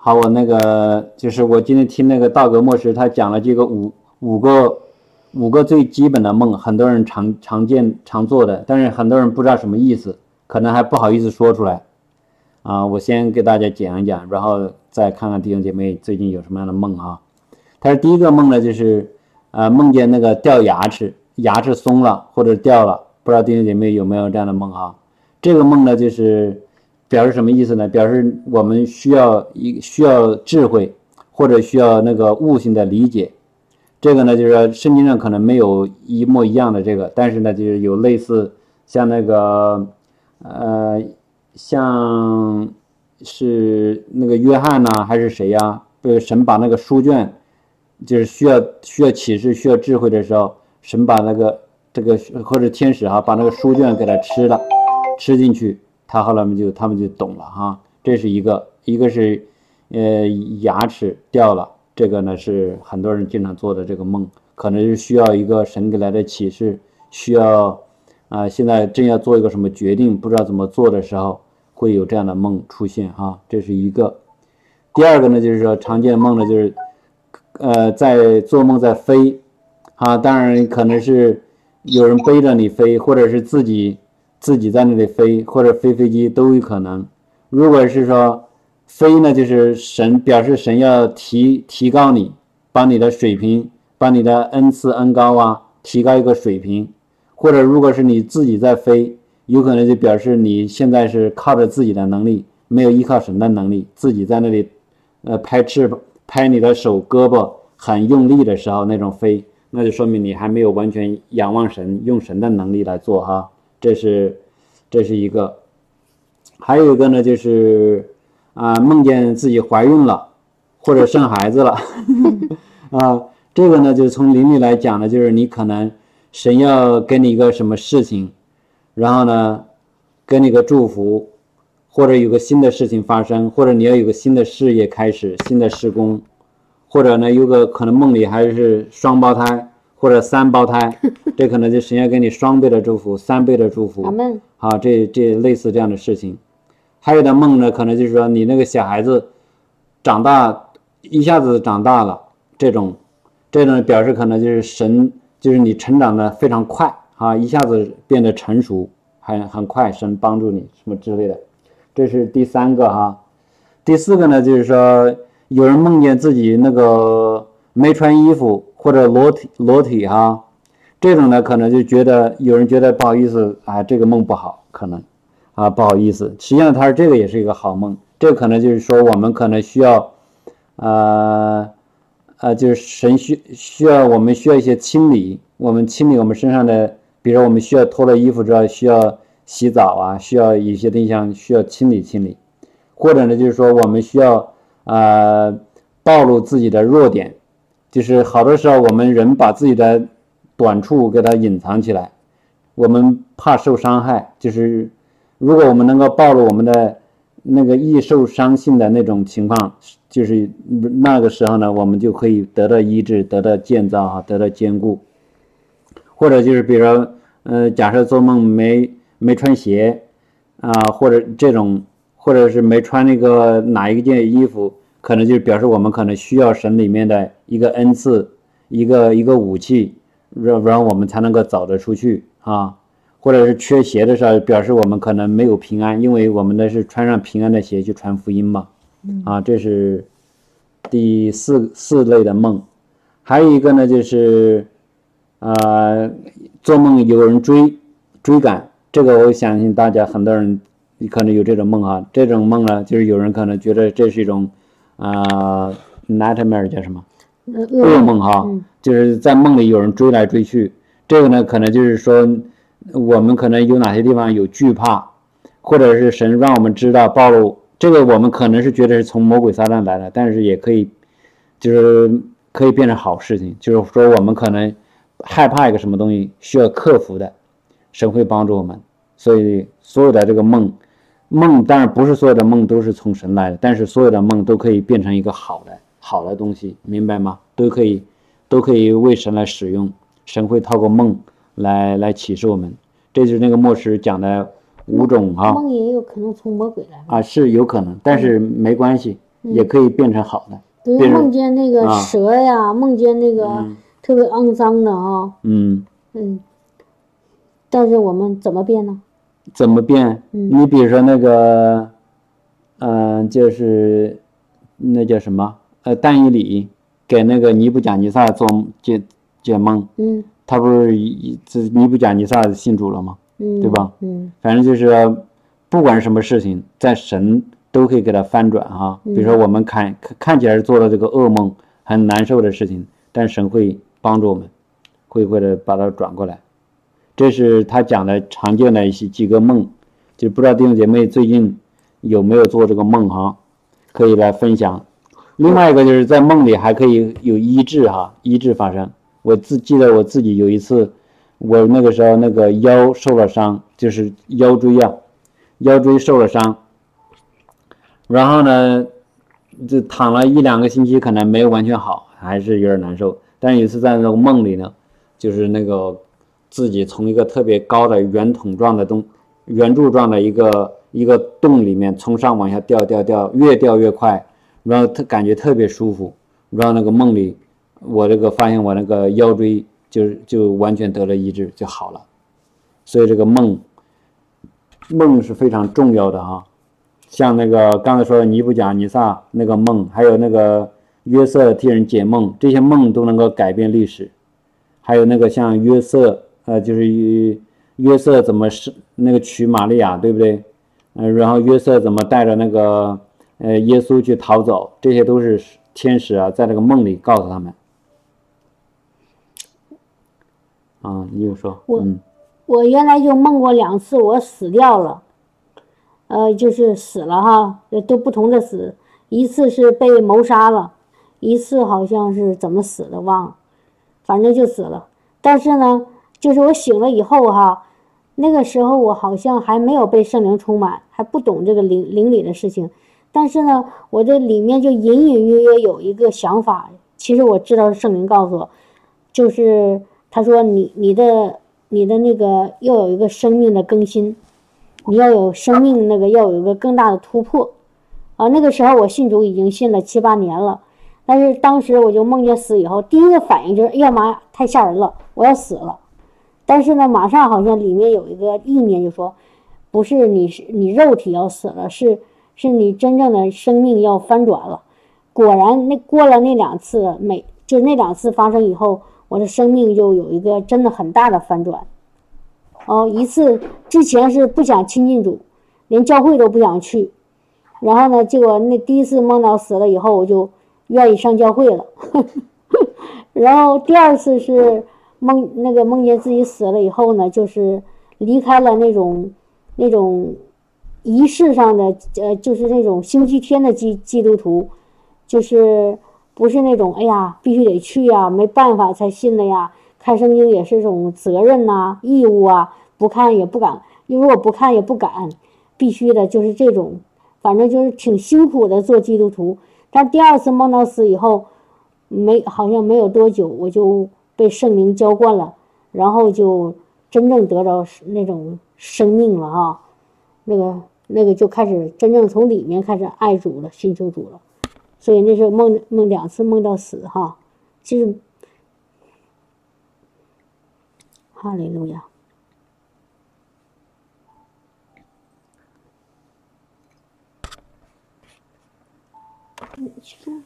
好，我那个就是我今天听那个道格莫什他讲了这个五五个五个最基本的梦，很多人常常见常做的，但是很多人不知道什么意思，可能还不好意思说出来。啊，我先给大家讲一讲，然后再看看弟兄姐妹最近有什么样的梦啊。他说第一个梦呢，就是呃梦见那个掉牙齿，牙齿松了或者掉了，不知道弟兄姐妹有没有这样的梦啊？这个梦呢，就是表示什么意思呢？表示我们需要一需要智慧，或者需要那个悟性的理解。这个呢，就是说圣经上可能没有一模一样的这个，但是呢，就是有类似像那个呃，像是那个约翰呐，还是谁呀？被神把那个书卷，就是需要需要启示、需要智慧的时候，神把那个这个或者天使哈，把那个书卷给他吃了。吃进去，他后来们就他们就懂了哈，这是一个，一个是，呃，牙齿掉了，这个呢是很多人经常做的这个梦，可能是需要一个神给来的启示，需要啊，现在正要做一个什么决定，不知道怎么做的时候，会有这样的梦出现哈，这是一个。第二个呢，就是说常见梦呢，就是呃，在做梦在飞，啊，当然可能是有人背着你飞，或者是自己。自己在那里飞或者飞飞机都有可能。如果是说飞呢，就是神表示神要提提高你，把你的水平，把你的恩赐恩高啊，提高一个水平。或者如果是你自己在飞，有可能就表示你现在是靠着自己的能力，没有依靠神的能力，自己在那里呃拍翅膀、拍你的手胳膊很用力的时候那种飞，那就说明你还没有完全仰望神，用神的能力来做哈。这是，这是一个，还有一个呢，就是啊，梦见自己怀孕了，或者生孩子了，啊，这个呢，就是从灵里来讲呢，就是你可能神要给你一个什么事情，然后呢，给你个祝福，或者有个新的事情发生，或者你要有个新的事业开始，新的施工，或者呢，有个可能梦里还是双胞胎。或者三胞胎，这可能就神要给你双倍的祝福，三倍的祝福。好，这这类似这样的事情。还有的梦呢，可能就是说你那个小孩子长大一下子长大了，这种这种表示可能就是神就是你成长的非常快啊，一下子变得成熟，很很快，神帮助你什么之类的。这是第三个哈。第四个呢，就是说有人梦见自己那个没穿衣服。或者裸体裸体哈，这种呢可能就觉得有人觉得不好意思啊，这个梦不好，可能啊不好意思。实际上他说这个也是一个好梦，这可能就是说我们可能需要，呃呃，就是神需需要我们需要一些清理，我们清理我们身上的，比如我们需要脱了衣服之后需要洗澡啊，需要一些对象需要清理清理，或者呢就是说我们需要呃暴露自己的弱点。就是好多时候，我们人把自己的短处给它隐藏起来，我们怕受伤害。就是如果我们能够暴露我们的那个易受伤性的那种情况，就是那个时候呢，我们就可以得到医治，得到建造啊，得到坚固。或者就是比如说，呃，假设做梦没没穿鞋啊，或者这种，或者是没穿那个哪一件衣服。可能就是表示我们可能需要神里面的一个恩赐，一个一个武器，让让我们才能够走得出去啊，或者是缺鞋的时候，表示我们可能没有平安，因为我们的是穿上平安的鞋去传福音嘛，啊，这是第四四类的梦，还有一个呢就是呃，做梦有人追追赶，这个我相信大家很多人可能有这种梦啊，这种梦呢就是有人可能觉得这是一种。啊，nightmare 叫什么？噩梦哈，就是在梦里有人追来追去。这个呢，可能就是说，我们可能有哪些地方有惧怕，或者是神让我们知道暴露。这个我们可能是觉得是从魔鬼撒旦来的，但是也可以，就是可以变成好事情。就是说，我们可能害怕一个什么东西需要克服的，神会帮助我们。所以，所有的这个梦。梦当然不是所有的梦都是从神来的，但是所有的梦都可以变成一个好的好的东西，明白吗？都可以，都可以为神来使用。神会透过梦来来启示我们，这就是那个末世讲的五种哈。梦也有可能从魔鬼来。啊，是有可能，但是没关系。也可以变成好的。比如梦见那个啊蛇呀，梦见那个嗯特别肮脏的啊，嗯，嗯，但是我们怎么变呢？怎么变？嗯你比如说那个，嗯、就是那叫什么？呃，但以理给那个尼布甲尼撒做解解梦，嗯他不是一这尼布甲尼撒信主了吗？嗯，对吧？嗯反正就是不管什么事情，在神都可以给他翻转哈。比如说我们看看看起来是做了这个噩梦，很难受的事情，但神会帮助我们，会会的把它转过来。这是他讲的常见的一些几个梦，就不知道弟兄姐妹最近有没有做这个梦哈，可以来分享。另外一个就是在梦里还可以有医治哈，医治发生。我自记得我自己有一次，我那个时候那个腰受了伤，就是腰椎啊，腰椎受了伤，然后呢，就躺了一两个星期，可能没有完全好，还是有点难受。但是有一次在那个梦里呢，就是那个自己从一个特别高的圆筒状的东圆柱状的一个一个洞里面从上往下掉掉掉，越掉越快，然后特感觉特别舒服。然后那个梦里，我这个发现我那个腰椎就是就完全得了医治，就好了。所以这个梦梦是非常重要的啊。像那个刚才说的尼布甲尼撒那个梦，还有那个约瑟替人解梦，这些梦都能够改变历史。还有那个像约瑟，呃，就是约约瑟怎么是那个娶玛利亚，对不对？嗯、然后约瑟怎么带着那个呃耶稣去逃走，这些都是天使啊，在这个梦里告诉他们。啊，你就说，我嗯我原来就梦过两次，我死掉了，呃，就是死了哈，呃都不同的死，一次是被谋杀了，一次好像是怎么死的忘了，反正就死了。但是呢，就是我醒了以后哈，那个时候我好像还没有被圣灵充满，还不懂这个灵灵里的事情，但是呢，我这里面就隐隐约约有一个想法，其实我知道是圣灵告诉我，就是他说你你的你的那个要有一个生命的更新，你要有生命那个要有一个更大的突破，啊，那个时候我信主已经信了七八年了，但是当时我就梦见死以后，第一个反应就是哎呀妈呀，太吓人了，我要死了。但是呢，马上好像里面有一个意念就说，不是你是你肉体要死了，是是你真正的生命要翻转了。果然，那过了那两次，每就那两次发生以后，我的生命就有一个真的很大的翻转。哦，一次之前是不想亲近主，连教会都不想去，然后呢，结果那第一次梦到死了以后，我就愿意上教会了。然后第二次是梦那个梦见自己死了以后呢，就是离开了那种那种仪式上的呃，就是那种星期天的基基督徒，就是不是那种哎呀必须得去呀，没办法才信的呀。看圣经也是一种责任呐、义务啊，不看也不敢，如果不看也不敢，必须的就是这种，反正就是挺辛苦的做基督徒。但第二次梦到死以后，没好像没有多久，我就被圣灵浇灌了，然后就真正得着那种生命了哈，那个那个就开始真正从里面开始爱主了，寻求主了，所以那时候梦梦两次梦到死哈，其实哈利路亚。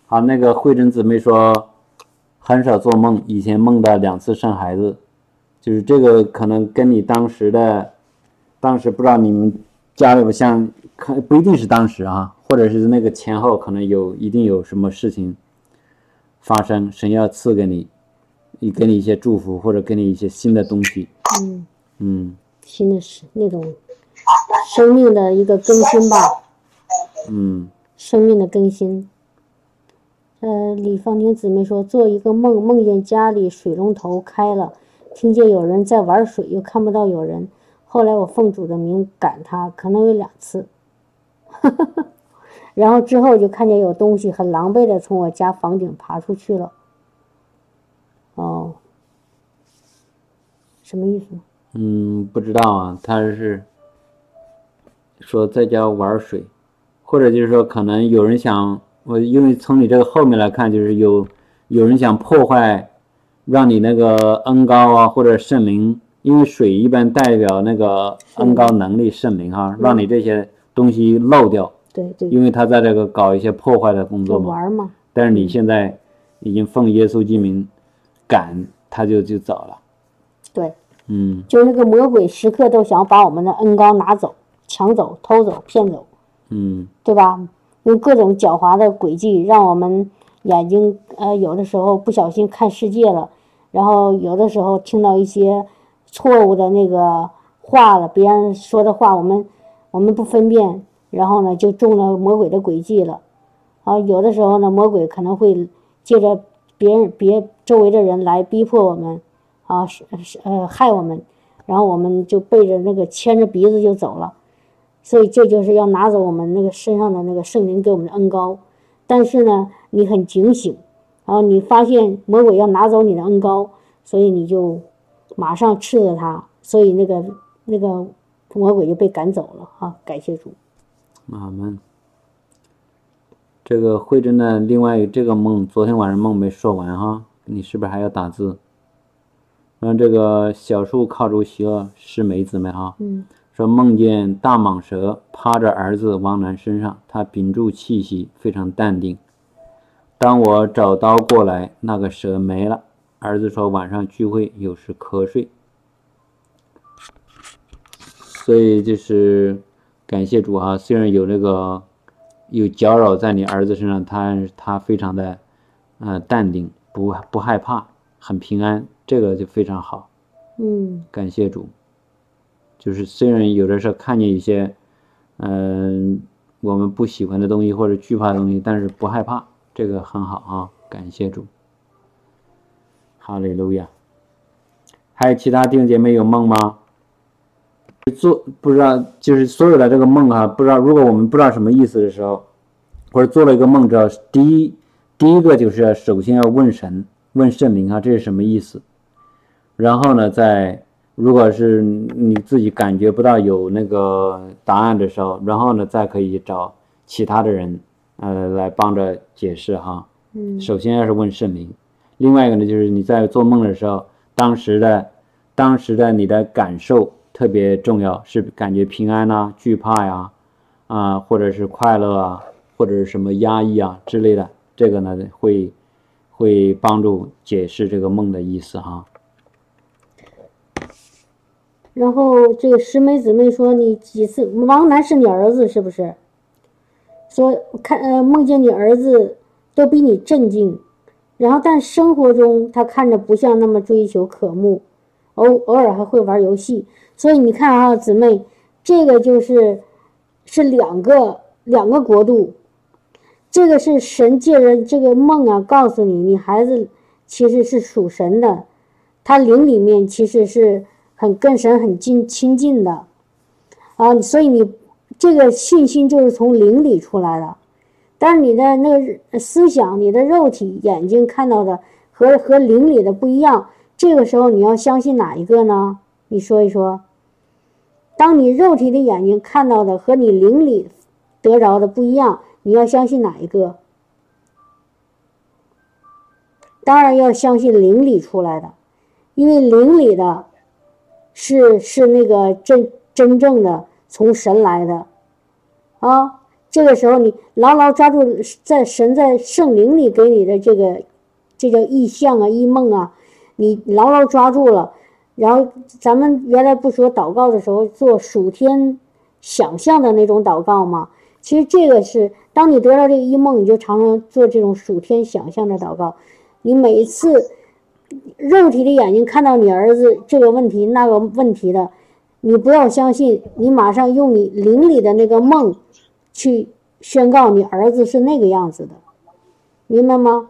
好，那个慧珍姊妹说很少做梦，以前梦到两次生孩子，就是这个可能跟你当时的，当时不知道你们家里不像，可不一定是当时啊，或者是那个前后可能有一定有什么事情发生，神要赐给你，给你一些祝福，或者给你一些新的东西，嗯，嗯。新的是那种生命的一个更新吧，嗯。生命的更新。呃，李芳婷姊妹说，做一个梦，梦见家里水龙头开了，听见有人在玩水，又看不到有人。后来我奉主的名赶他，可能有两次。然后之后就看见有东西很狼狈的从我家房顶爬出去了。哦，什么意思？嗯，不知道啊，他是说在家玩水，或者就是说可能有人想我因为从你这个后面来看，就是有有人想破坏，让你那个恩高啊或者圣灵，因为水一般代表那个恩高能力圣灵哈，让你这些东西漏掉，对对，因为他在这个搞一些破坏的工作嘛。玩嘛，但是你现在已经奉耶稣之名赶，他就就走了。对，嗯就是那个魔鬼时刻都想把我们的恩高拿走、抢走、偷走、骗走，嗯对吧？用各种狡猾的诡计，让我们眼睛呃有的时候不小心看世界了，然后有的时候听到一些错误的那个话了，别人说的话我们我们不分辨，然后呢就中了魔鬼的诡计了。啊，有的时候呢，魔鬼可能会借着别人别周围的人来逼迫我们，啊是是呃害我们，然后我们就背着那个牵着鼻子就走了。所以这就是要拿走我们那个身上的那个圣灵给我们的恩高，但是呢，你很警醒，然后你发现魔鬼要拿走你的恩高，所以你就马上斥责他，所以那个那个魔鬼就被赶走了啊！感谢主。阿门。这个慧珍的另外这个梦，昨天晚上梦没说完哈，你是不是还要打字？让这个小树靠住邪恶是梅姊妹哈，嗯说梦见大蟒蛇趴着儿子王楠身上，他屏住气息，非常淡定。当我找刀过来，那个蛇没了。儿子说晚上聚会有时瞌睡，所以就是感谢主啊，虽然有那个有搅扰在你儿子身上，他他非常的呃淡定，不不害怕，很平安，这个就非常好。嗯感谢主。就是虽然有的时候看见一些，嗯、我们不喜欢的东西或者惧怕的东西，但是不害怕，这个很好啊。感谢主。哈利路亚。还有其他弟兄姐妹有梦吗？做不知道，就是所有的这个梦啊，不知道如果我们不知道什么意思的时候，或者做了一个梦之后，第一第一个就是首先要问神，问圣灵啊，这是什么意思？然后呢，再如果是你自己感觉不到有那个答案的时候，然后呢，再可以找其他的人，呃，来帮着解释哈。嗯首先要是问圣灵，另外一个呢，就是你在做梦的时候，当时的当时的你的感受特别重要，是感觉平安呐、惧怕呀，啊，或者是快乐啊，或者是什么压抑啊之类的，这个呢会会帮助解释这个梦的意思哈。然后这个石梅姊妹说你几次王楠是你儿子是不是？说看呃梦见你儿子都比你镇静，然后但生活中他看着不像那么追求渴慕，偶偶尔还会玩游戏，所以你看啊姊妹，这个就是是两个两个国度，这个是神借着这个梦啊告诉你，你孩子其实是属神的，他灵里面其实是。很跟神很近亲近的，啊，所以你这个信心就是从灵里出来的，但是你的那个思想、你的肉体眼睛看到的和和灵里的不一样，这个时候你要相信哪一个呢？你说一说。当你肉体的眼睛看到的和你灵里得着的不一样，你要相信哪一个？当然要相信灵里出来的，因为灵里的。是是那个真真正的从神来的，啊，这个时候你牢牢抓住在神在圣灵里给你的这个，这叫异象啊、异梦啊，你牢牢抓住了。然后咱们原来不说祷告的时候做属天想象的那种祷告吗？其实这个是当你得到这个异梦，你就常常做这种属天想象的祷告。你每一次。肉体的眼睛看到你儿子这个问题那个问题的，你不要相信，你马上用你灵里的那个梦去宣告你儿子是那个样子的，明白吗？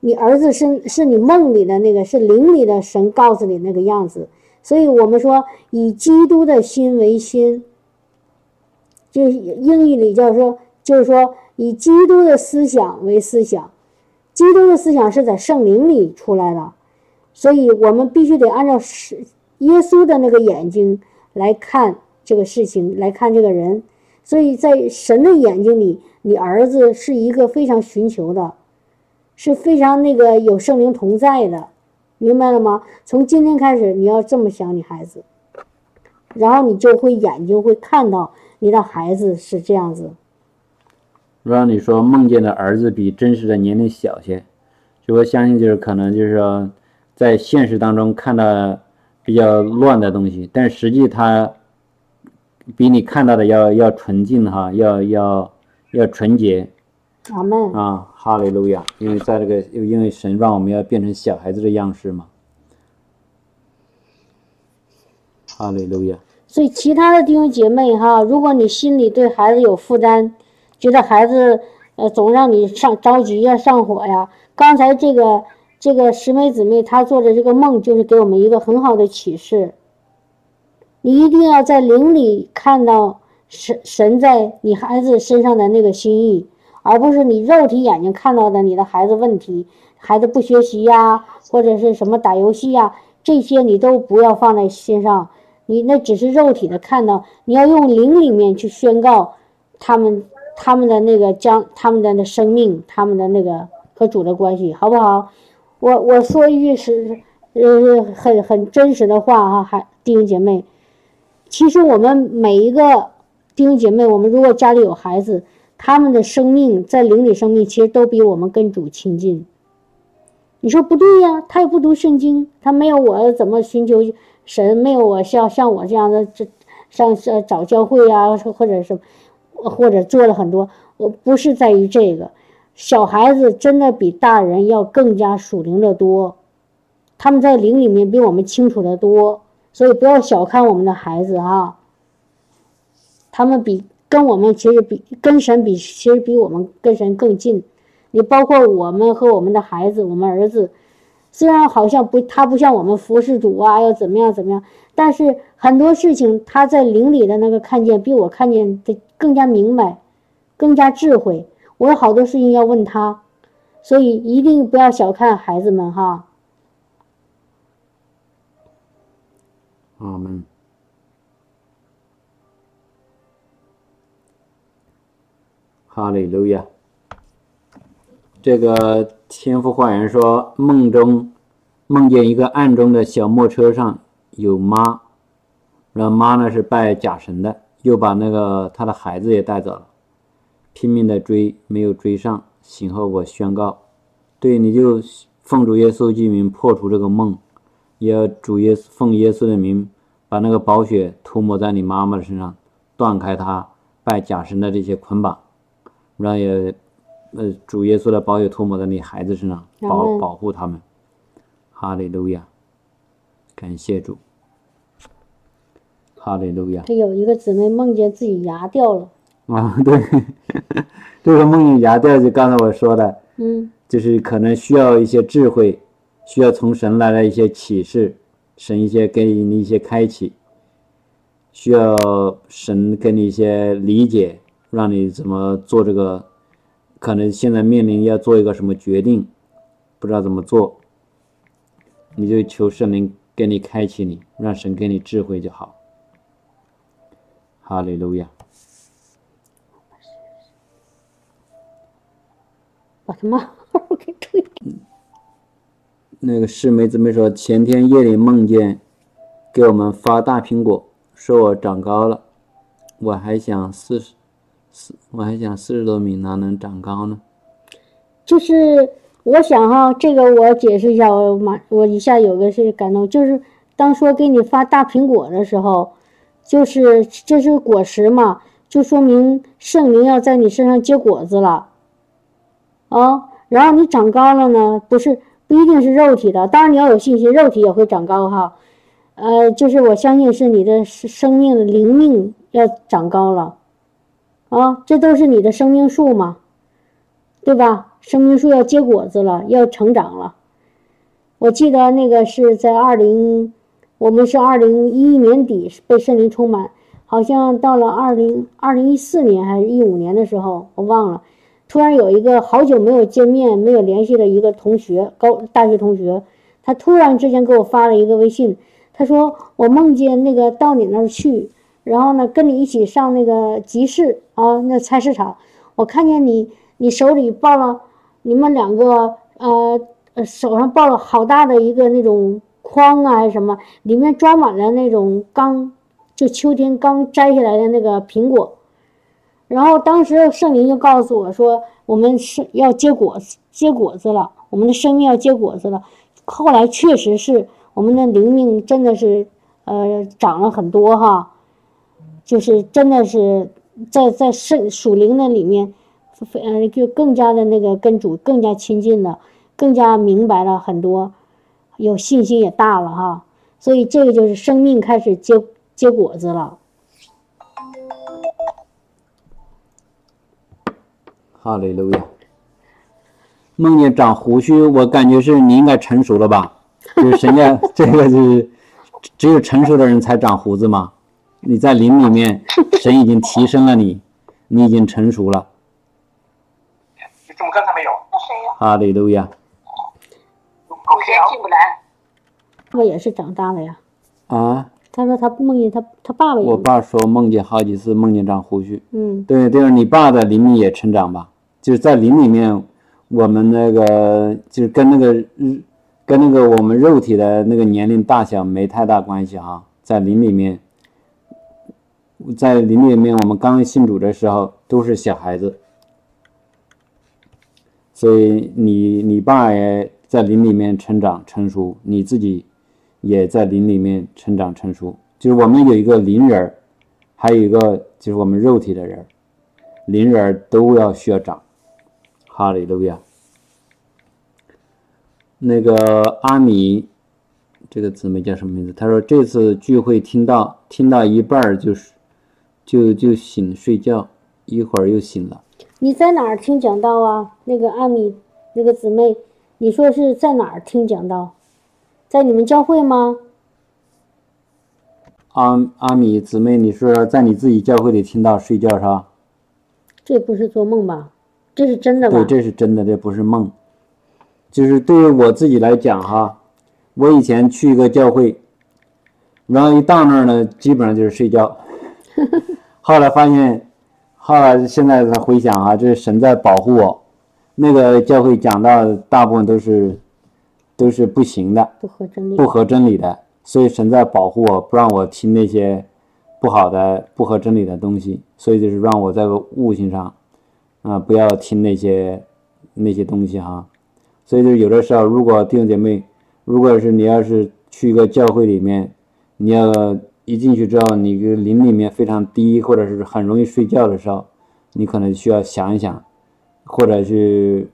你儿子是是你梦里的那个，是灵里的神告诉你那个样子，所以我们说以基督的心为心，就是英语里叫说，就是说以基督的思想为思想。基督的思想是在圣灵里出来的，所以我们必须得按照是耶稣的那个眼睛来看这个事情，来看这个人。所以在神的眼睛里，你儿子是一个非常寻求的，是非常那个有圣灵同在的，明白了吗？从今天开始，你要这么想你孩子，然后你就会眼睛会看到你的孩子是这样子。让你说梦见的儿子比真实的年龄小些，就我相信就是可能就是说，在现实当中看到比较乱的东西，但实际他比你看到的要要纯净哈，要要要纯洁阿门。啊，哈利路亚！因为在这个，因为神让我们要变成小孩子的样式嘛，哈利路亚。所以其他的弟兄姐妹哈，如果你心里对孩子有负担，觉得孩子呃总让你上着急呀、上火呀，刚才这个这个十妹姊妹她做的这个梦，就是给我们一个很好的启示。你一定要在灵里看到神神在你孩子身上的那个心意，而不是你肉体眼睛看到的你的孩子问题，孩子不学习呀，或者是什么打游戏呀，这些你都不要放在心上。你那只是肉体的看到，你要用灵里面去宣告他们他们的那个将他们的那生命，他们的那个和主的关系，好不好？我我说一句是呃很很真实的话哈，还弟兄姐妹，其实我们每一个弟兄姐妹，我们如果家里有孩子，他们的生命在灵里生命其实都比我们跟主亲近。你说不对呀，他也不读圣经，他没有我怎么寻求神，没有我像像我这样的这上上找教会呀，或者是或者做了很多，我不是在于这个，小孩子真的比大人要更加属灵的多，他们在灵里面比我们清楚的多，所以不要小看我们的孩子哈，他们比跟我们其实比跟神比，其实比我们跟神更近。你包括我们和我们的孩子，我们儿子，虽然好像不，他不像我们服侍主啊，要怎么样怎么样，但是很多事情他在灵里的那个看见，比我看见的更加明白，更加智慧。我有好多事情要问他，所以一定不要小看孩子们哈。阿门。哈利路亚。这个天赋花园说，梦中梦见一个暗中的小木车上有妈，然后妈呢是拜假神的，又把那个他的孩子也带走了，拼命的追，没有追上。醒后我宣告，对，你就奉主耶稣之名破除这个梦，也要主耶稣奉耶稣的名把那个宝血涂抹在你妈妈的身上，断开她拜假神的这些捆绑，然后也。呃，主耶稣的宝血涂抹在你孩子身上，保保护他们。哈利路亚，感谢主。哈利路亚。他有一个姊妹梦见自己牙掉了。啊，对，这个梦见牙掉，就刚才我说的，嗯，就是可能需要一些智慧，需要从神来的一些启示，神一些给你一些开启，需要神给你一些理解，让你怎么做这个。可能现在面临要做一个什么决定，不知道怎么做，你就求圣灵给你开启你，让神给你智慧就好。哈利路亚。把他妈给推。那个师妹姊妹说，前天夜里梦见给我们发大苹果，说我长高了，我还想四十。四，我还想四十多米哪能长高呢？就是我想哈，这个我解释一下，我马我一下有个是感动，就是当说给你发大苹果的时候，就是这是果实嘛，就说明圣灵要在你身上结果子了，啊，然后你长高了呢，不是不一定是肉体的，当然你要有信心，肉体也会长高哈，呃，就是我相信是你的生命灵命要长高了。啊，这都是你的生命树嘛，对吧？生命树要结果子了，要成长了。我记得那个是在二零，我们是二零一一年底被圣灵充满，好像到了二零二零一四年还是一五年的时候，我忘了。突然有一个好久没有见面、没有联系的一个同学，高大学同学，他突然之间给我发了一个微信，他说我梦见那个到你那儿去。然后呢，跟你一起上那个集市啊，那菜市场，我看见你，你手里抱了，你们两个呃呃手上抱了好大的一个那种筐啊，还是什么，里面装满了那种刚就秋天刚摘下来的那个苹果。然后当时圣灵就告诉我说，我们是要结果子，结果子了，我们的生命要结果子了。后来确实是我们的灵命真的是呃长了很多哈。就是真的是在在圣属灵的里面，呃，就更加的那个跟主更加亲近了，更加明白了很多，有信心也大了哈。所以这个就是生命开始结结果子了。哈利路亚。梦见长胡须，我感觉是你应该成熟了吧？就是神家 这个是只有成熟的人才长胡子嘛？你在灵里面，神已经提升了你，你已经成熟了。你怎么刚才没有？那谁呀？哈利路亚。他也是长大了呀。啊？他说他梦见他他爸爸。我爸说梦见好几次梦见长胡须。嗯。对，就是你爸在林里也成长吧？就是在林里面，我们那个就是跟那个日，跟那个我们肉体的那个年龄大小没太大关系哈，在林里面。在林里面，我们刚信主的时候都是小孩子，所以你你爸也在林里面成长成熟，你自己也在灵里面成长成熟。就是我们有一个灵人儿，还有一个就是我们肉体的人，灵人都要需要长。哈利路亚。那个阿米，这个姊妹叫什么名字？他说这次聚会听到听到一半儿就是。就就醒睡觉，一会儿又醒了。你在哪儿听讲道啊？那个阿米，那个姊妹，你说是在哪儿听讲道？在你们教会吗？阿阿米姊妹，你说在你自己教会里听到睡觉是吧？这不是做梦吧？这是真的吧？对，这是真的，这不是梦。就是对于我自己来讲哈，我以前去一个教会，然后一到那儿呢，基本上就是睡觉。后来发现，后来现在回想啊，这是神在保护我。那个教会讲到大部分都是都是不行的，不合真理，不合真理的，所以神在保护我，不让我听那些不好的、不合真理的东西。所以就是让我在悟性上啊，不要听那些那些东西哈。所以就有的时候，如果弟兄姐妹，如果是你要是去一个教会里面，你要。一进去之后，你个灵里面非常低，或者是很容易睡觉的时候，你可能需要想一想，或者去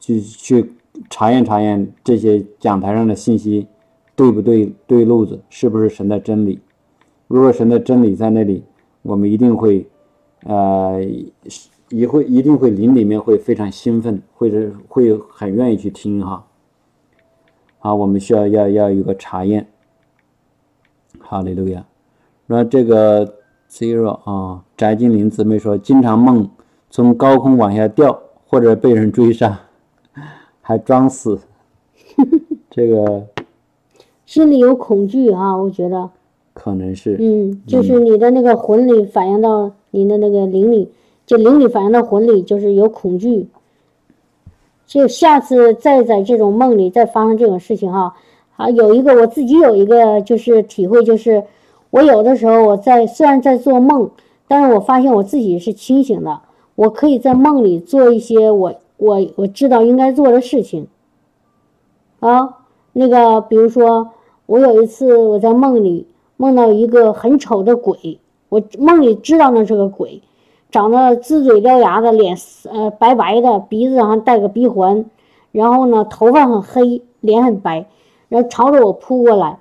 去去查验查验这些讲台上的信息对不对对路子，是不是神的真理？如果神的真理在那里，我们一定会呃也会一定会灵里面会非常兴奋，或者会很愿意去听哈。好，我们需要要要有个查验。哈利路亚。然后这个 zero 啊，翟金玲姊妹说，经常梦从高空往下掉，或者被人追杀，还装死。这个心里有恐惧啊，我觉得可能是。嗯，就是你的那个魂里反映到你的那个灵里，就灵里反映到魂里，就是有恐惧。就下次再在这种梦里再发生这种事情哈。啊，有一个我自己有一个就是体会，就是我有的时候我在虽然在做梦，但是我发现我自己是清醒的，我可以在梦里做一些我我我知道应该做的事情。啊，那个比如说我有一次我在梦里梦到一个很丑的鬼，我梦里知道那是个鬼，长得龇嘴獠牙的脸，呃白白的，鼻子上戴个鼻环，然后呢头发很黑，脸很白。然后朝着我扑过来，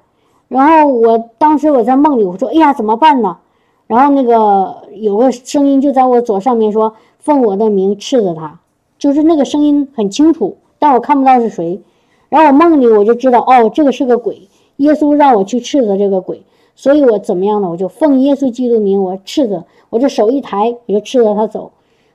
然后我当时我在梦里，我说：“哎呀，怎么办呢？”然后那个有个声音就在我左上面说：“奉我的名斥责他。”就是那个声音很清楚，但我看不到是谁。然后我梦里我就知道，哦，这个是个鬼。耶稣让我去斥责这个鬼，所以我怎么样呢？我就奉耶稣基督名，我斥责，我这手一抬，我就斥责他走。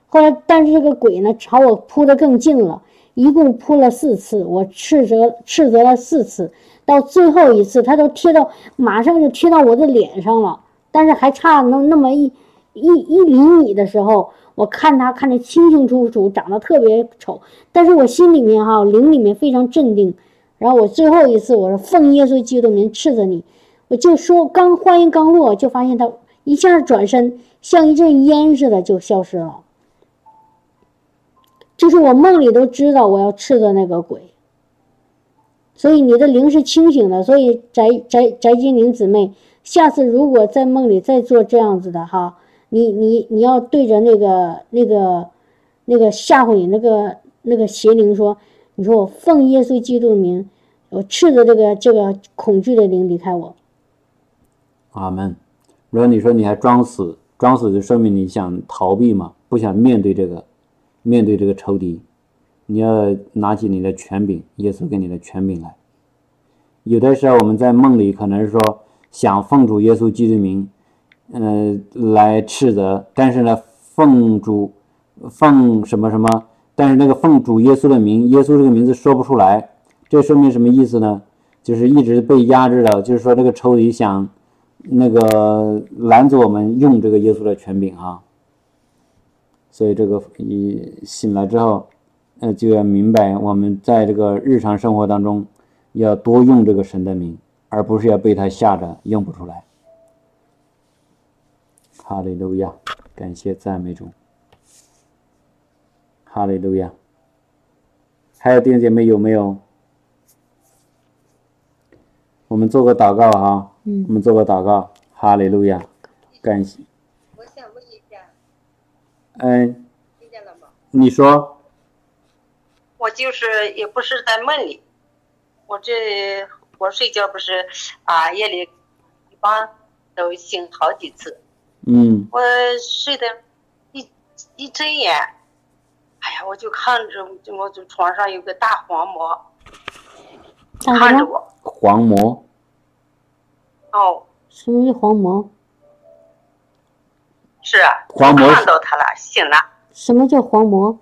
后来，但是这个鬼呢，朝我扑得更近了。一共扑了四次，我斥责斥责了四次，到最后一次，他都贴到马上就贴到我的脸上了，但是还差那那么一一一厘米的时候，我看他看得清清楚楚，长得特别丑，但是我心里面哈灵里面非常镇定。然后我最后一次我说奉耶稣基督名斥责你，我就说刚话音刚落，就发现他一下转身，像一阵烟似的就消失了。就是我梦里都知道我要斥责那个鬼，所以你的灵是清醒的。所以翟翟翟金玲姊妹，下次如果在梦里再做这样子的哈，你你你要对着那个那个那个吓唬你那个那个邪灵说，你说我奉耶稣基督的名，我斥责这个这个恐惧的灵离开我。阿门。如果你说你还装死，装死就说明你想逃避嘛，不想面对这个。面对这个仇敌，你要拿起你的权柄，耶稣给你的权柄来。有的时候我们在梦里可能说想奉主耶稣基督名，嗯，来斥责，但是呢，奉主奉什么什么，但是那个奉主耶稣的名，耶稣这个名字说不出来，这说明什么意思呢？就是一直被压制了，就是说这个仇敌想那个拦阻我们用这个耶稣的权柄啊。所以这个一醒来之后，呃，就要明白我们在这个日常生活当中要多用这个神的名，而不是要被他吓着用不出来。哈利路亚，感谢赞美主。哈利路亚。还有弟兄姐妹有没有？我们做个祷告哈。嗯。我们做个祷告。哈利路亚，感谢。我想问一下嗯，听见了吗？你说，我就是也不是在梦里，我这我睡觉不是啊夜里一般都醒好几次。嗯。我睡的，一一睁眼，哎呀，我就看着就我就床上有个大黄魔，看着我。黄魔。哦。什么是黄魔？是啊，黄魔看到他了，醒了。什么叫黄魔？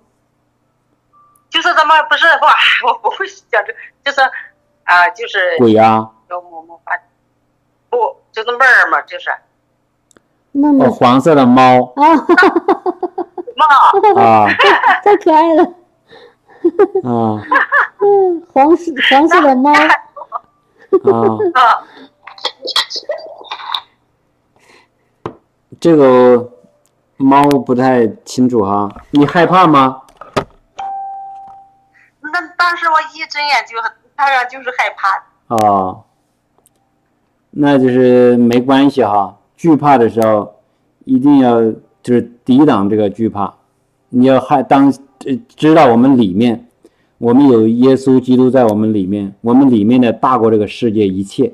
就是咱们不是话，我不会讲这，就是啊，就是鬼啊。要摸摸发，不就是妹儿嘛，就是。那哦，黄色的猫。啊。猫。啊。太可爱了。啊。嗯，黄色黄色的猫。啊。这个。猫不太清楚哈，你害怕吗？那当时我一睁眼就，当然就是害怕。哦，那就是没关系哈。惧怕的时候，一定要就是抵挡这个惧怕。你要害当知道我们里面，我们有耶稣基督在我们里面，我们里面的大过这个世界一切。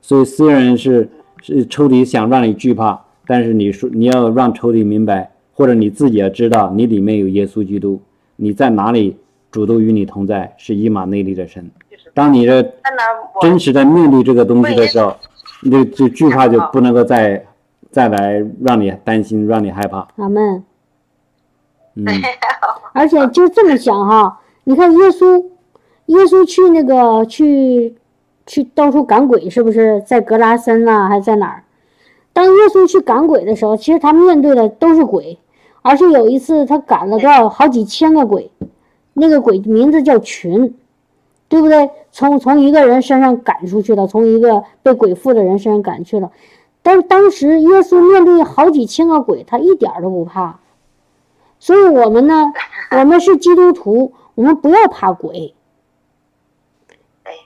所以虽然是是抽屉想让你惧怕。但是你说你要让仇敌明白，或者你自己要知道，你里面有耶稣基督，你在哪里主都与你同在，是伊马内利的神。当你的真实的面对这个东西的时候，就就惧怕就不能够再再来让你担心，让你害怕。阿门。嗯。而且就这么想哈，你看耶稣，耶稣去那个去去到处赶鬼，是不是在格拉森呐，还是在哪儿？当耶稣去赶鬼的时候，其实他面对的都是鬼，而且有一次他赶了多少好几千个鬼，那个鬼名字叫群，对不对？从从一个人身上赶出去了，从一个被鬼附的人身上赶去了。但是当时耶稣面对好几千个鬼，他一点都不怕。所以我们呢，我们是基督徒，我们不要怕鬼，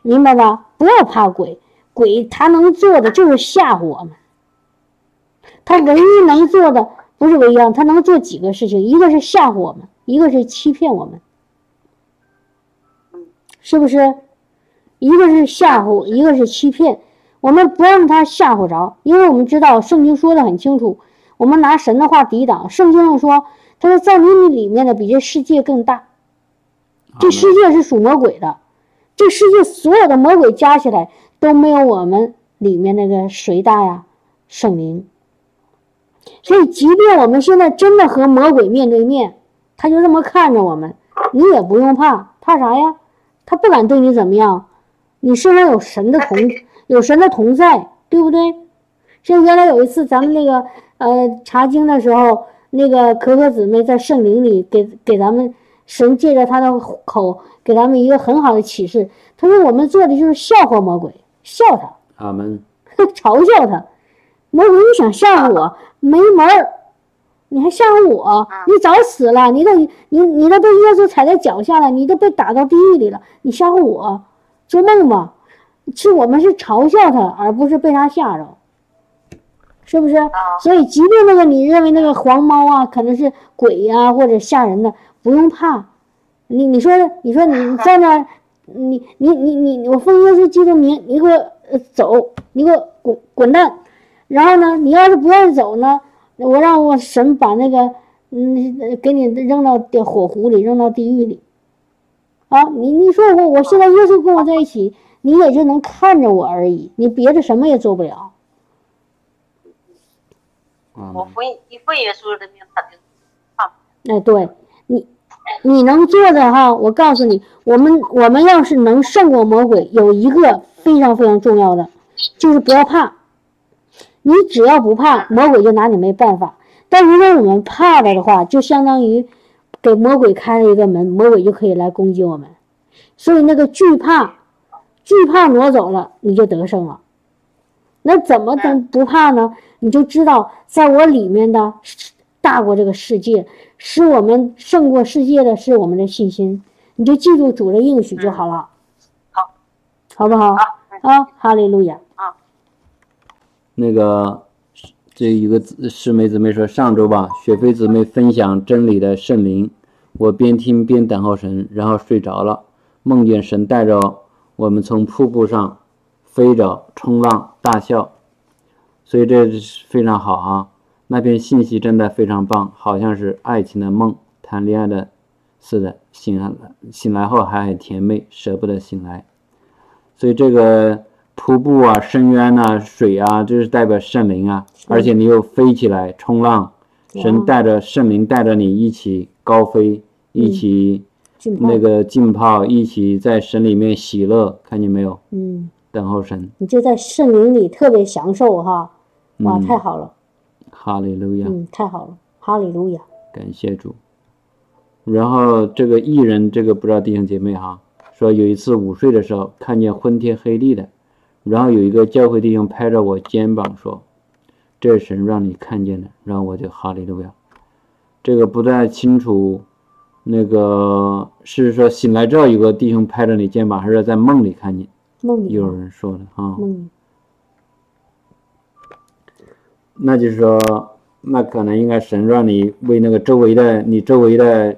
明白吧？不要怕鬼，鬼他能做的就是吓唬我们。他唯一能做的不是唯一，他能做几个事情，一个是吓唬我们，一个是欺骗我们，是不是？一个是吓唬，一个是欺骗。我们不让他吓唬着，因为我们知道圣经说的很清楚，我们拿神的话抵挡。圣经上说，他说在你里面的比这世界更大，这世界是属魔鬼的，这世界所有的魔鬼加起来都没有我们里面那个谁大呀，圣灵。所以，即便我们现在真的和魔鬼面对面，他就这么看着我们，你也不用怕，怕啥呀？他不敢对你怎么样，你身上有神的同，有神的同在，对不对？像原来有一次咱们那个呃查经的时候，那个可可姊妹在圣灵里给给咱们神借着他的口给咱们一个很好的启示。他说我们做的就是笑话魔鬼，笑他，阿门，嘲笑他。魔鬼，你想吓唬我，没门儿！你还吓唬我？你早死了！你都你你都被耶稣踩在脚下了，你都被打到地狱里了，你吓唬我？做梦吧！是我们是嘲笑他，而不是被他吓着，是不是？所以，即便那个你认为那个黄猫啊，可能是鬼呀、或者吓人的，不用怕。你你说你说 你在那，你你你你我奉耶稣基督名，你给我呃走，你给我滚滚蛋。然后呢，你要是不愿意走呢，我让我神把那个嗯给你扔到火湖里，扔到地狱里。啊，你你说我我现在耶稣跟我在一起，你也就能看着我而已，你别的什么也做不了。我奉一奉耶稣的名，他就啊，哎，对你，你能做的哈，我告诉你，我们我们要是能胜过魔鬼，有一个非常非常重要的，就是不要怕。你只要不怕，魔鬼就拿你没办法。但如果我们怕了的话，就相当于给魔鬼开了一个门，魔鬼就可以来攻击我们。所以那个惧怕，惧怕挪走了，你就得胜了。那怎么能不怕呢？你就知道，在我里面的大过这个世界，使我们胜过世界的是我们的信心。你就记住主的应许就好了，好，好不好？啊，哈利路亚。啊那个这一个姊师妹姊妹说，上周吧，雪飞姊妹分享真理的圣灵，我边听边等候神，然后睡着了，梦见神带着我们从瀑布上飞着冲浪大笑，所以这是非常好啊。那篇信息真的非常棒，好像是爱情的梦，谈恋爱的似的，醒来醒来后还很甜美，舍不得醒来，所以这个。瀑布啊，深渊呐、水啊，这是代表圣灵啊，而且你又飞起来冲浪，神带着圣灵带着你一起高飞，一起那个浸泡，一起在神里面喜乐，看见没有？嗯，等候神，你就在圣灵里特别享受哈，哇，太好了，哈利路亚，嗯，太好了，哈利路亚。感谢主。然后这个艺人，这个不知道弟兄姐妹哈，说有一次午睡的时候看见昏天黑地的。然后有一个教会弟兄拍着我肩膀说：“这神让你看见的。”然后我就哈利路亚。这个不太清楚，那个是说醒来之后有个弟兄拍着你肩膀，还是在梦里看见？梦里有人说的啊。梦里那就是说，那可能应该神让你为那个周围的你周围的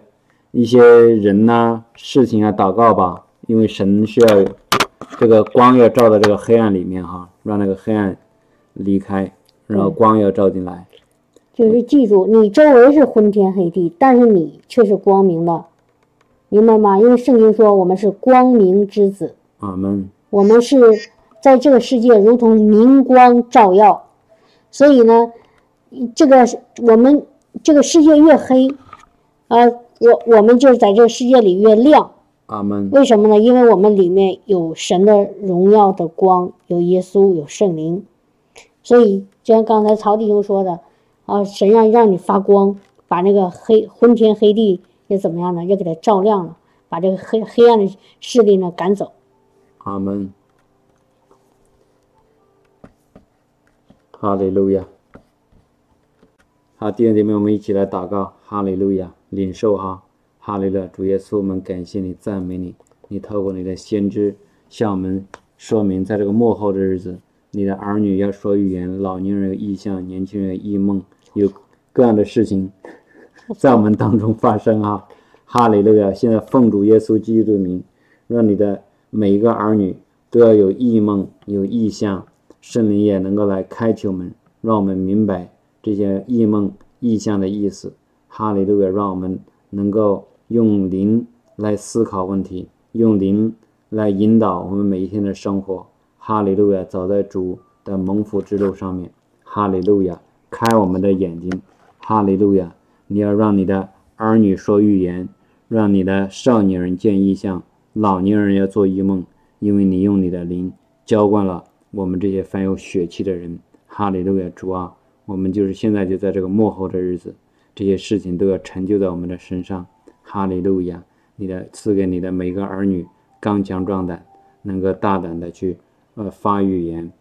一些人呐、事情啊祷告吧，因为神需要。这个光要照到这个黑暗里面哈，让那个黑暗离开，然后光要照进来。就是记住，你周围是昏天黑地，但是你却是光明的，明白吗？因为圣经说我们是光明之子，阿门。我们是在这个世界如同明光照耀，所以呢，这个我们这个世界越黑，啊，我我们就在这个世界里越亮。阿门。为什么呢？因为我们里面有神的荣耀的光，有耶稣，有圣灵，所以就像刚才曹弟兄说的，啊，神让让你发光，把那个黑昏天黑地也怎么样呢？也给它照亮了，把这个黑黑暗的势力呢赶走。阿门。哈利路亚。好，弟兄姐妹，我们一起来祷告，哈利路亚，领受哈。哈利路亚，主耶稣，我们感谢你，赞美你。你透过你的先知向我们说明，在这个幕后的日子，你的儿女要说预言，老年人有异象，年轻人有异梦，有各样的事情 在我们当中发生啊！哈利路亚！现在奉主耶稣基督的名，让你的每一个儿女都要有异梦、有异象，圣灵也能够来开启我们，让我们明白这些异梦、异象的意思。哈利路亚！让我们能够。用灵来思考问题，用灵来引导我们每一天的生活。哈利路亚，走在主的蒙福之路上面。哈利路亚，开我们的眼睛。哈利路亚，你要让你的儿女说预言，让你的少年人见异象，老年人要做异梦，因为你用你的灵浇灌了我们这些凡有血气的人。哈利路亚，主啊，我们就是现在就在这个幕后的日子，这些事情都要成就在我们的身上。哈利路亚，你的赐给你的每个儿女刚强壮胆，能够大胆的去呃发预言。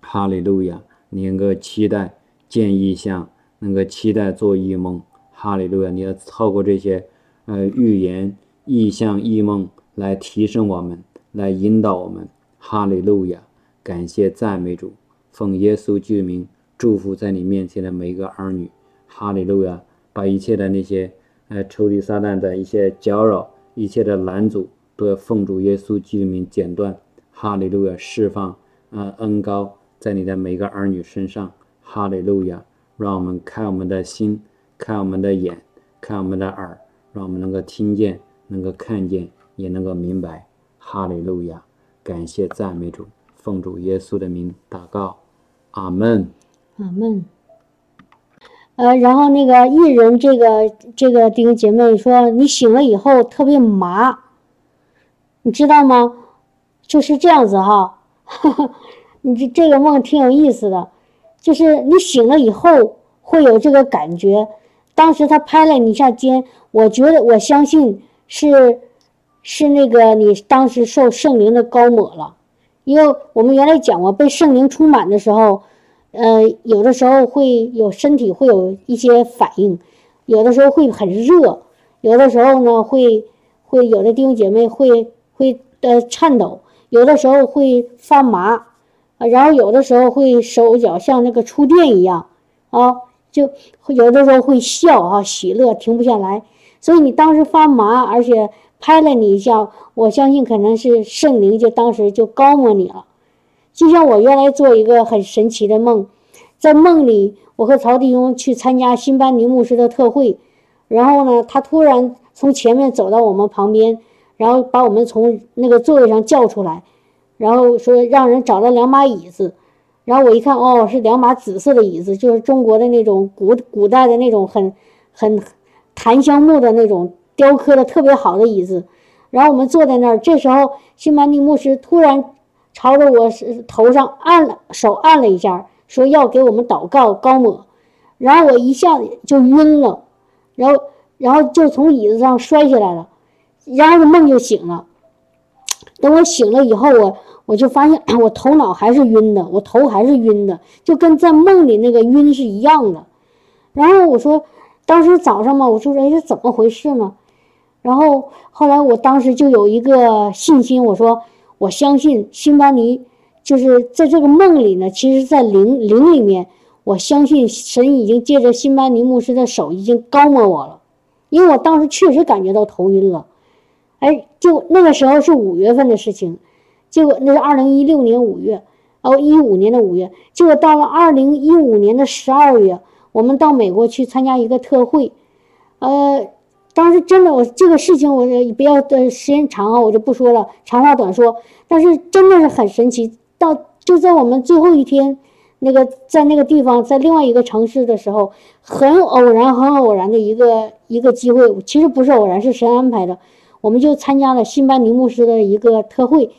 哈利路亚，你能够期待见异象，能够期待做异梦。哈利路亚，你要透过这些呃预言、异象、异梦来提升我们，来引导我们。哈利路亚，感谢赞美主，奉耶稣之名祝福在你面前的每一个儿女。哈利路亚，把一切的那些呃仇敌撒旦的一些搅扰、一切的拦阻，都要奉主耶稣之名剪断。哈利路亚，释放啊恩高。在你的每个儿女身上，哈利路亚！让我们开我们的心，开我们的眼，开我们的耳，让我们能够听见，能够看见，也能够明白。哈利路亚！感谢赞美主，奉主耶稣的名祷告，阿门。阿门。呃，然后那个艺人这个这个弟兄姐妹说，你醒了以后特别麻，你知道吗？就是这样子哈。你这这个梦挺有意思的，就是你醒了以后会有这个感觉。当时他拍了你一下肩，我觉得我相信是是那个你当时受圣灵的高抹了，因为我们原来讲过，被圣灵充满的时候，呃，有的时候会有身体会有一些反应，有的时候会很热，有的时候呢会会有的弟兄姐妹会会呃颤抖，有的时候会发麻。然后有的时候会手脚像那个触电一样，啊，就有的时候会笑啊，喜乐停不下来。所以你当时发麻，而且拍了你一下，我相信可能是圣灵就当时就高摸你了。就像我原来做一个很神奇的梦，在梦里我和曹弟兄去参加新班尼牧师的特会，然后呢，他突然从前面走到我们旁边，然后把我们从那个座位上叫出来。然后说让人找了两把椅子，然后我一看，哦，是两把紫色的椅子，就是中国的那种古古代的那种很很檀香木的那种雕刻的特别好的椅子。然后我们坐在那儿，这时候新班尼牧师突然朝着我头上按了手按了一下，说要给我们祷告高抹。然后我一下就晕了，然后然后就从椅子上摔下来了，然后梦就醒了。等我醒了以后，我我就发现 我头脑还是晕的，我头还是晕的，就跟在梦里那个晕是一样的。然后我说，当时早上嘛，我说哎，这怎么回事呢？然后后来我当时就有一个信心，我说我相信辛巴尼就是在这个梦里呢，其实在灵灵里面，我相信神已经借着辛巴尼牧师的手已经高摸我了，因为我当时确实感觉到头晕了。哎，就那个时候是五月份的事情，结果那是二零一六年五月，哦，一五年的五月，结果到了二零一五年的十二月，我们到美国去参加一个特会，呃，当时真的我这个事情我不要的时间长啊，我就不说了，长话短说，但是真的是很神奇，到就在我们最后一天，那个在那个地方，在另外一个城市的时候，很偶然很偶然的一个一个机会，其实不是偶然，是神安排的。我们就参加了新班尼牧师的一个特会，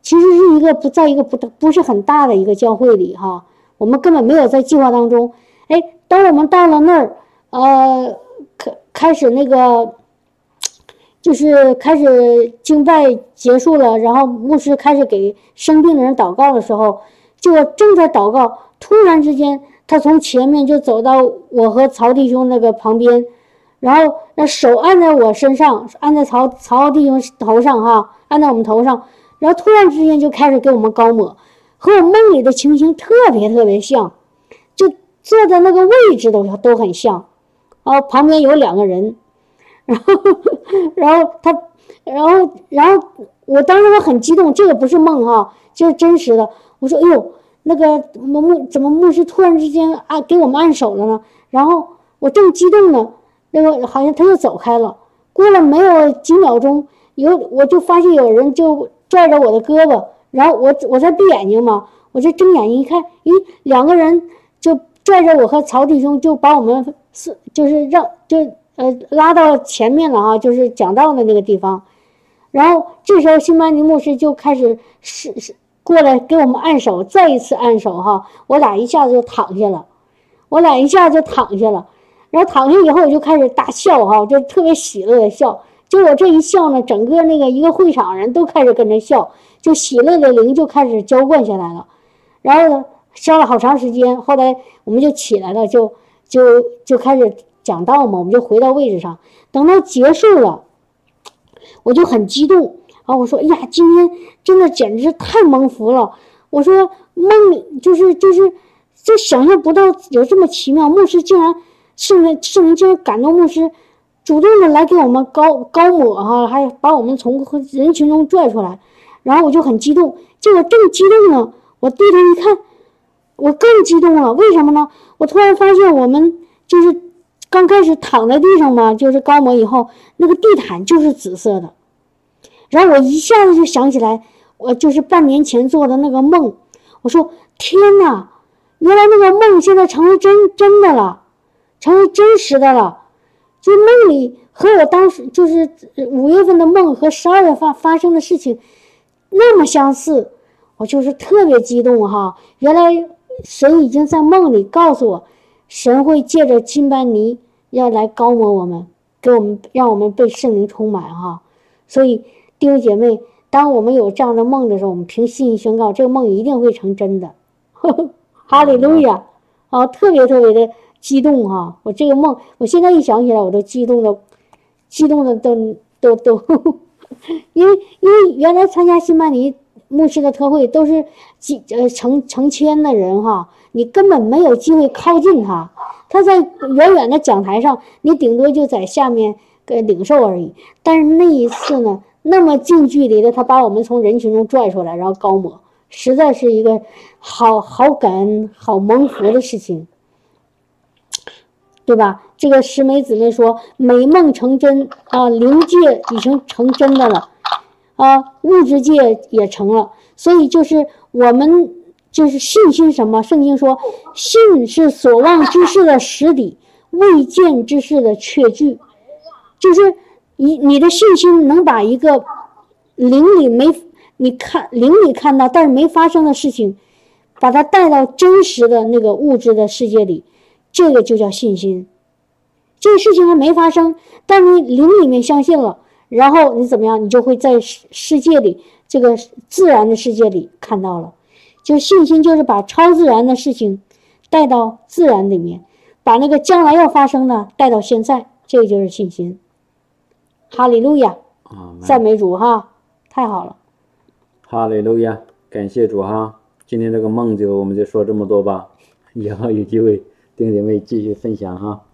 其实是一个不在一个不不是很大的一个教会里哈，我们根本没有在计划当中。哎，当我们到了那儿，呃，开开始那个，就是开始敬拜结束了，然后牧师开始给生病的人祷告的时候，就正在祷告，突然之间，他从前面就走到我和曹弟兄那个旁边。然后那手按在我身上，按在曹曹弟兄头上哈，按在我们头上，然后突然之间就开始给我们高抹，和我梦里的情形特别特别像，就坐在那个位置都都很像，然后，旁边有两个人，然后然后他，然后然后我当时我很激动，这个不是梦哈，就是真实的。我说哎呦，那个牧怎么牧师突然之间按给我们按手了呢？然后我正激动呢。那个好像他又走开了，过了没有几秒钟，有我就发现有人就拽着我的胳膊，然后我我在闭眼睛嘛，我就睁眼睛一看，咦，两个人就拽着我和曹弟兄就把我们是就是让就呃拉到前面了啊，就是讲道的那个地方，然后这时候新班尼牧师就开始是是过来给我们按手，再一次按手哈，我俩一下子就躺下了，我俩一下就躺下了，然后躺下以后我就开始大笑哈，就特别喜乐的笑。就我这一笑呢，整个那个一个会场人都开始跟着笑，就喜乐的灵就开始浇灌下来了。然后呢，笑了好长时间，后来我们就起来了，就就就开始讲道嘛，我们就回到位置上。等到结束了，我就很激动啊！我说：“哎呀，今天真的简直太蒙福了！”我说：“梦就是就是，就想象不到有这么奇妙，牧师竟然圣灵圣灵竟然感动牧师。”主动的来给我们高高抹哈，还把我们从人群中拽出来，然后我就很激动。结果正激动呢，我低头一看，我更激动了。为什么呢？我突然发现我们就是刚开始躺在地上嘛，就是高抹以后，那个地毯就是紫色的。然后我一下子就想起来，我就是半年前做的那个梦。我说天哪，原来那个梦现在成了真真的了，成为真实的了。就梦里和我当时就是五月份的梦和十二月发发生的事情那么相似，我就是特别激动哈。原来神已经在梦里告诉我，神会借着金班尼要来高摩我们，给我们让我们被圣灵充满哈。所以弟兄姐妹，当我们有这样的梦的时候，我们凭信心宣告，这个梦一定会成真的。哈利路亚！啊，特别特别的。激动哈！我这个梦，我现在一想起来，我都激动的，激动的都都都，因为因为原来参加新曼尼牧师的特会都是几呃成成千的人哈，你根本没有机会靠近他，他在远远的讲台上，你顶多就在下面呃领受而已。但是那一次呢，那么近距离的，他把我们从人群中拽出来，然后高抹，实在是一个好好感恩、好蒙福的事情。对吧？这个石梅姊妹说，美梦成真啊，灵界已经成真的了，啊，物质界也成了。所以就是我们就是信心什么？圣经说，信是所望之事的实底，未见之事的确据。就是你你的信心能把一个灵里没你看灵里看到但是没发生的事情，把它带到真实的那个物质的世界里。这个就叫信心，这个事情还没发生，但你灵里面相信了，然后你怎么样？你就会在世世界里，这个自然的世界里看到了。就信心就是把超自然的事情带到自然里面，把那个将来要发生的带到现在，这个就是信心。哈利路亚，赞美主哈，太好了。哈利路亚，感谢主哈。今天这个梦就我们就说这么多吧，以后有机会。弟兄姐妹继续分享哈。